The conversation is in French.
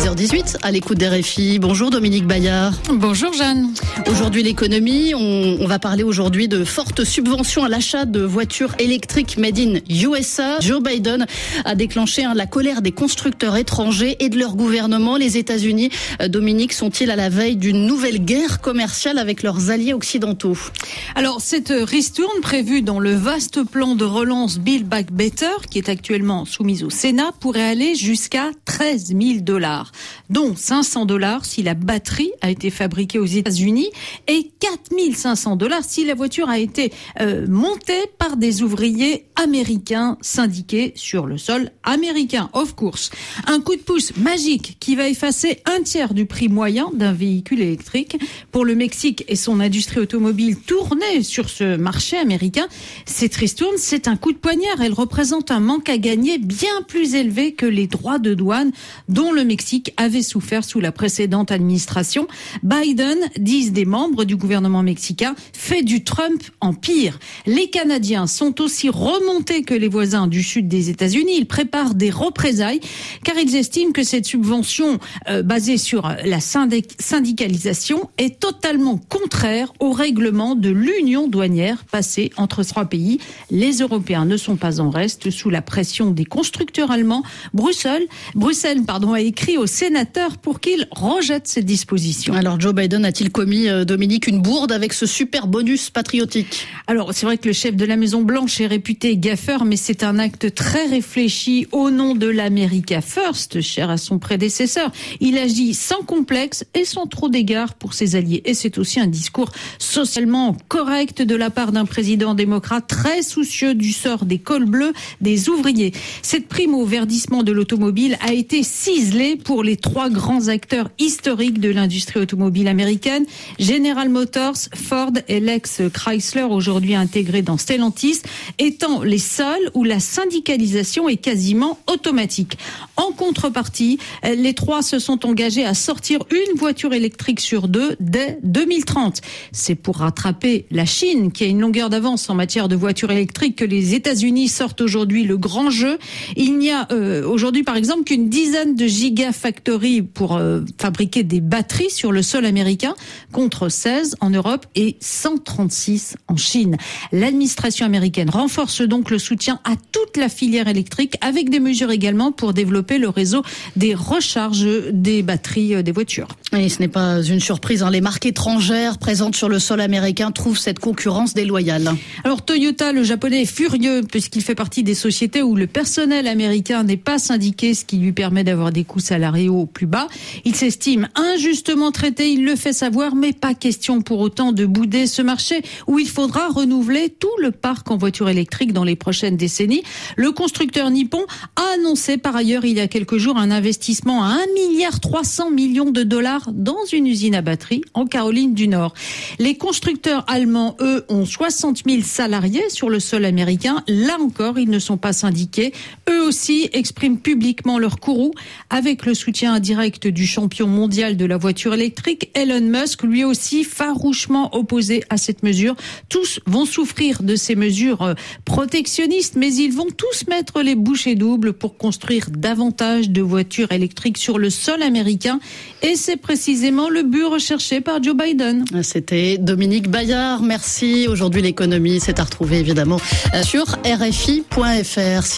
6h18 à l'écoute des RFI. Bonjour Dominique Bayard. Bonjour Jeanne. Aujourd'hui l'économie, on, on, va parler aujourd'hui de fortes subventions à l'achat de voitures électriques made in USA. Joe Biden a déclenché hein, la colère des constructeurs étrangers et de leur gouvernement. Les États-Unis, euh, Dominique, sont-ils à la veille d'une nouvelle guerre commerciale avec leurs alliés occidentaux? Alors cette ristourne prévue dans le vaste plan de relance Build Back Better, qui est actuellement soumise au Sénat, pourrait aller jusqu'à 13 000 dollars, dont 500 dollars si la batterie a été fabriquée aux États-Unis et 4 500 dollars si la voiture a été euh, montée par des ouvriers américains syndiqués sur le sol américain. Of course, un coup de pouce magique qui va effacer un tiers du prix moyen d'un véhicule électrique pour le Mexique et son industrie automobile tournée sur ce marché américain. Cette ristourne, c'est un coup de poignard. Elle représente un manque à gagner bien plus élevé que les droits de douane dont le Mexique avait souffert sous la précédente administration. Biden, disent des membres du gouvernement mexicain, fait du Trump en pire. Les Canadiens sont aussi remontés que les voisins du sud des États-Unis. Ils préparent des représailles car ils estiment que cette subvention euh, basée sur la syndicalisation est totalement contraire au règlement de l'union douanière passée entre trois pays. Les Européens ne sont pas en reste sous la pression des constructeurs allemands. Bruxelles, Bruxelles pardon, a écrit aux sénateurs pour qu'ils rejettent ces dispositions. Alors Joe Biden a-t-il commis, euh, Dominique, une bourde avec ce super bonus patriotique? Alors c'est vrai que le chef de la Maison Blanche est réputé gaffeur, mais c'est un acte très réfléchi au nom de l'America First, cher à son prédécesseur. Il agit sans complexe et sans trop d'égard pour ses alliés. Et c'est aussi un discours socialement correct de la part d'un président démocrate très soucieux du sort des cols bleus des ouvriers. Cette prime au verdissement de l'automobile a été ciselée pour les trois grands acteurs historiques de l'industrie automobile américaine, General Motors, Ford et l'ex Chrysler, aujourd'hui intégrés dans Stellantis, étant les seuls où la syndicalisation est quasiment automatique. En contrepartie, les trois se sont engagés à sortir une voiture électrique sur deux dès 2030. C'est pour rattraper la Chine, qui a une longueur d'avance en matière de voitures électriques, que les États-Unis sortent aujourd'hui le grand jeu. Il n'y a euh, aujourd'hui, par exemple, qu'une dizaine de gigafactories pour euh, fabriquer des batteries sur le sol américain, contre 16 en Europe et 136 en Chine. L'administration américaine renforce donc le soutien à toute la filière électrique, avec des mesures également pour développer le réseau des recharges des batteries euh, des voitures. Et ce n'est pas une surprise, hein. les marques étrangères présentes sur le sol américain trouvent cette concurrence déloyale. Alors Toyota, le japonais, est furieux puisqu'il fait partie des sociétés où le personnel américain n'est pas syndiqué, ce qui lui permet d'avoir des coûts plus bas. Il s'estime injustement traité, il le fait savoir, mais pas question pour autant de bouder ce marché où il faudra renouveler tout le parc en voitures électriques dans les prochaines décennies. Le constructeur nippon a annoncé par ailleurs il y a quelques jours un investissement à 1 milliard 300 millions de dollars dans une usine à batterie en Caroline du Nord. Les constructeurs allemands, eux, ont 60 000 salariés sur le sol américain. Là encore, ils ne sont pas syndiqués. Eux aussi expriment publiquement leur courroux avec le soutien indirect du champion mondial de la voiture électrique, Elon Musk, lui aussi farouchement opposé à cette mesure. Tous vont souffrir de ces mesures euh, protectionnistes, mais ils vont tous mettre les bouchées doubles pour construire davantage de voitures électriques sur le sol américain. Et c'est précisément le but recherché par Joe Biden. C'était Dominique Bayard. Merci. Aujourd'hui, l'économie, c'est à retrouver évidemment euh, sur RFI.fr.